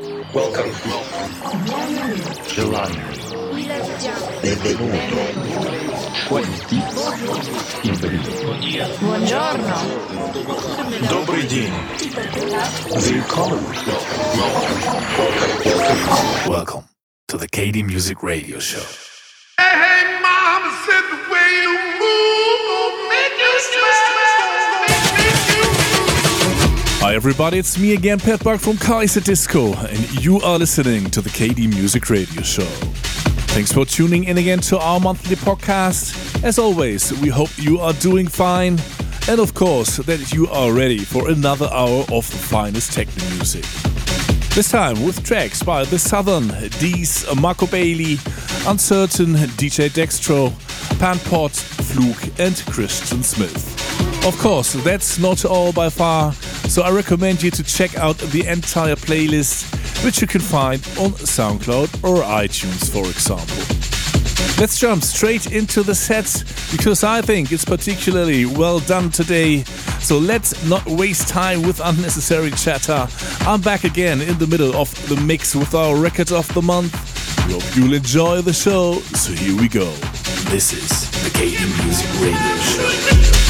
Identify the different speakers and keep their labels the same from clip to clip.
Speaker 1: Welcome.
Speaker 2: Benvenuto.
Speaker 3: Buongiorno.
Speaker 4: Добрый день.
Speaker 2: Willkommen.
Speaker 4: Welcome to the KD Music Radio Show. Hi, everybody, it's me again, Pat Buck from Kaiserdisco, and you are listening to the KD Music Radio Show. Thanks for tuning in again to our monthly podcast. As always, we hope you are doing fine, and of course, that you are ready for another hour of the finest techno music. This time with tracks by The Southern, DEAS, Marco Bailey, Uncertain, DJ Dextro, Pan-Pot, Flug, and Christian Smith. Of course, that's not all by far, so I recommend you to check out the entire playlist, which you can find on SoundCloud or iTunes, for example. Let's jump straight into the sets because I think it's particularly well done today. So let's not waste time with unnecessary chatter. I'm back again in the middle of the mix with our record of the month. We hope you'll enjoy the show. So here we go. This is the KD Music Radio Show.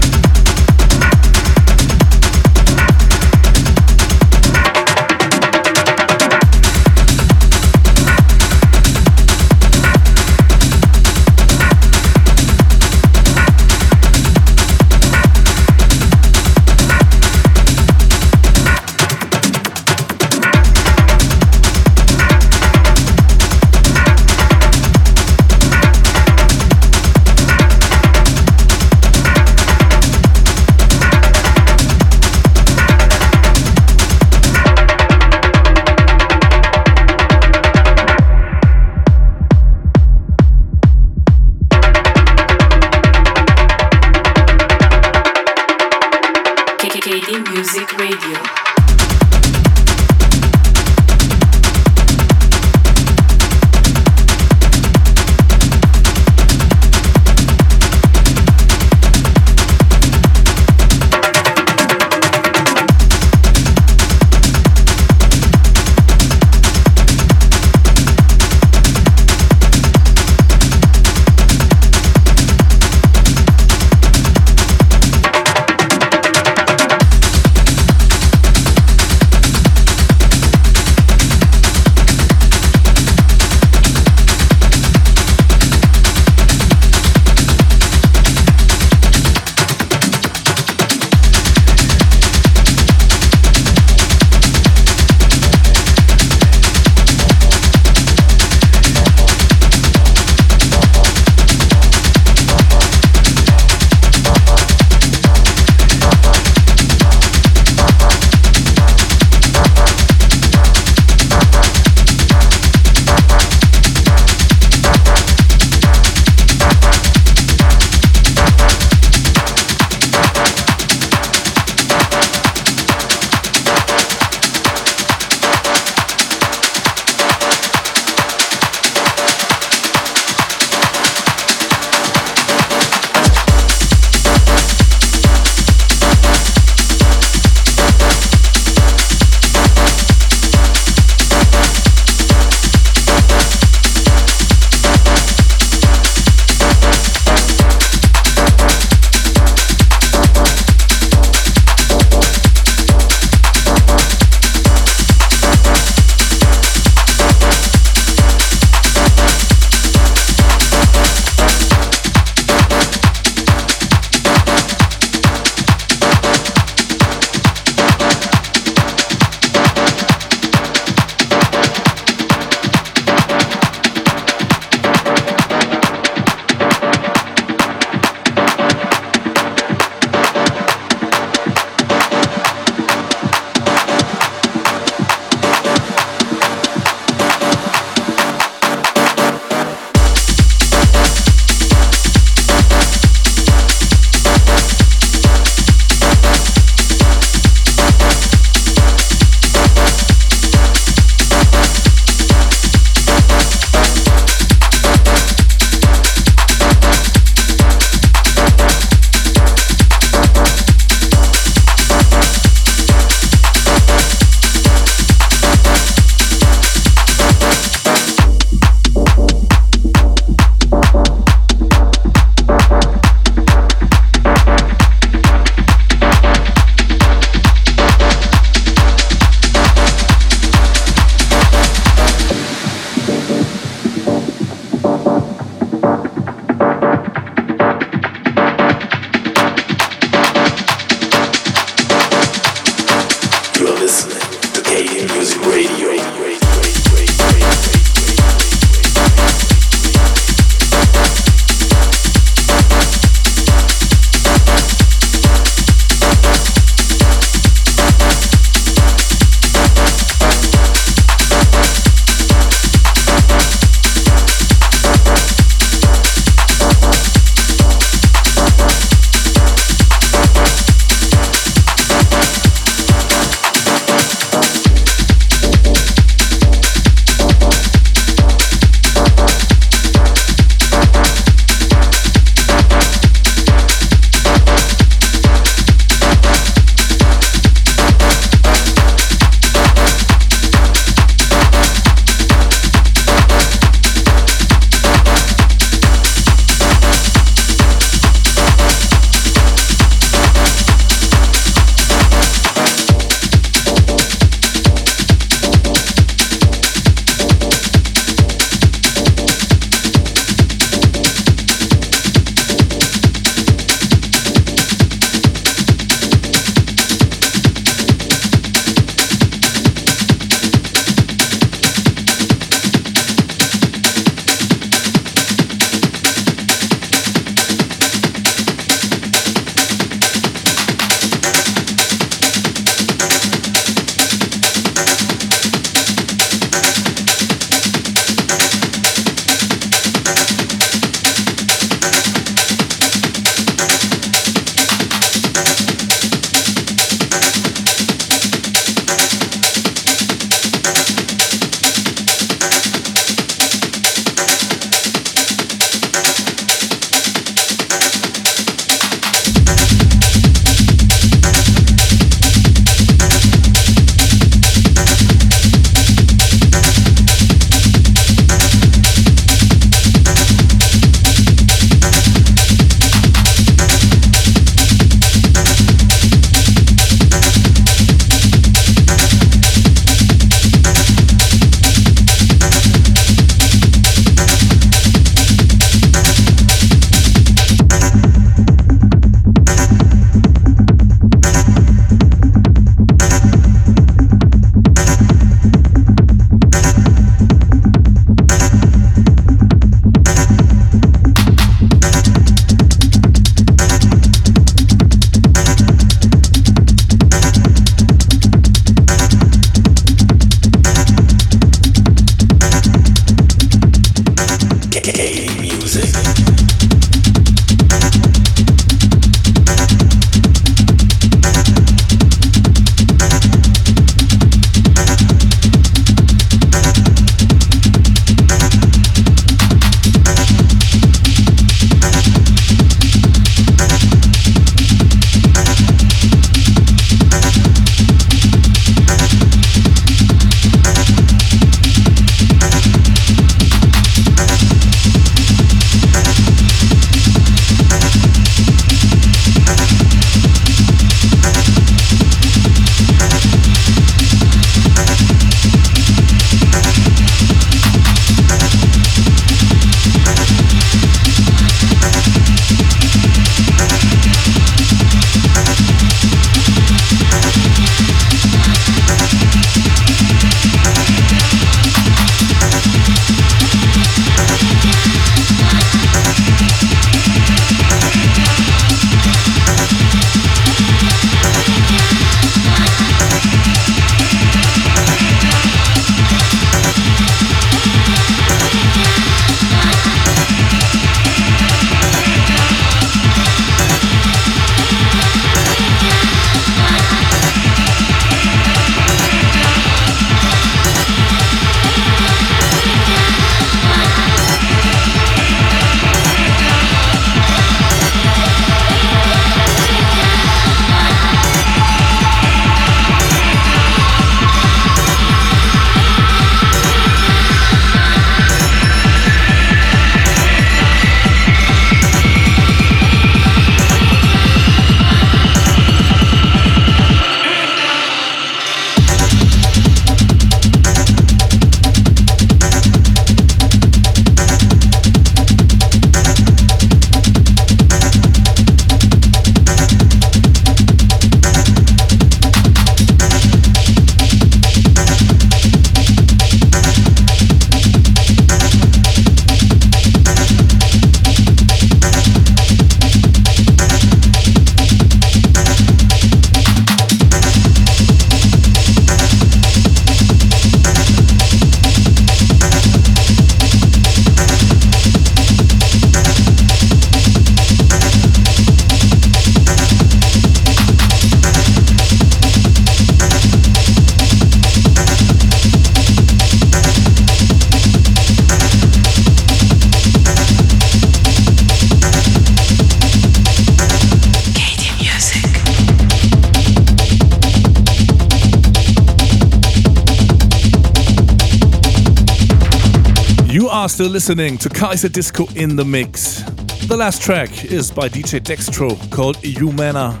Speaker 4: Are still listening to Kaiserdisco in the Mix. The last track is by DJ Dextro called Humana.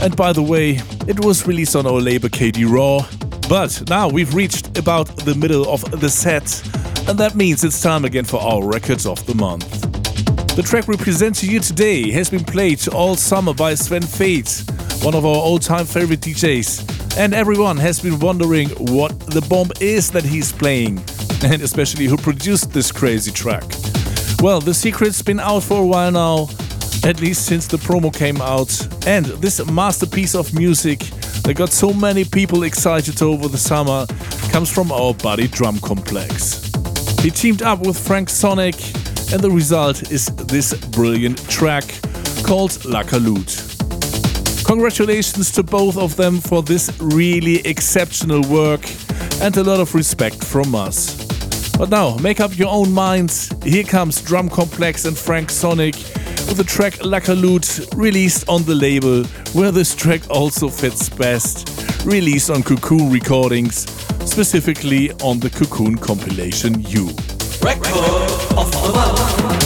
Speaker 4: And by the way, it was released on our label KD Raw. But now we've reached about the middle of the set, and that means it's time again for our records of the month. The track we present to you today has been played all summer by Sven Väth, one of our all-time favorite DJs, and everyone has been wondering what the bomb is that he's playing, and especially who produced this crazy track. Well, the secret's been out for a while now, at least since the promo came out, and this masterpiece of music that got so many people excited over the summer comes from our buddy Drumcomplex. He teamed up with Frank Sonic and the result is this brilliant track called Lacalute. Congratulations to both of them for this really exceptional work and a lot of respect from us. But now, make up your own minds. Here comes Drumcomplex and Frank Sonic with the track Lacalute released on the label where this track also fits best, released on Cocoon Recordings, specifically on the Cocoon compilation U.
Speaker 2: Record of the month.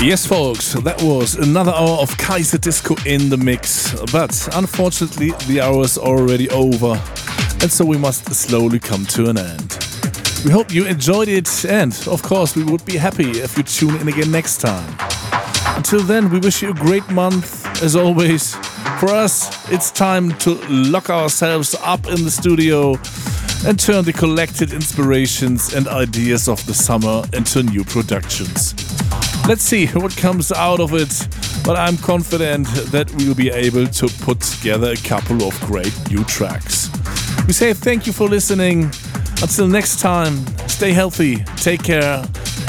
Speaker 4: Yes, folks, that was another hour of Kaiserdisco in the mix. But unfortunately, the hour is already over, and so we must slowly come to an end. We hope you enjoyed it, and of course, we would be happy if you tune in again next time. Until then, we wish you a great month, as always. For us, it's time to lock ourselves up in the studio and turn the collected inspirations and ideas of the summer into new productions. Let's see what comes out of it, but I'm confident that we'll be able to put together a couple of great new tracks. We say thank you for listening. Until next time, stay healthy, take care,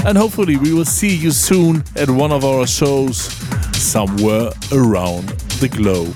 Speaker 4: and hopefully we will see you soon at one of our shows somewhere around the globe.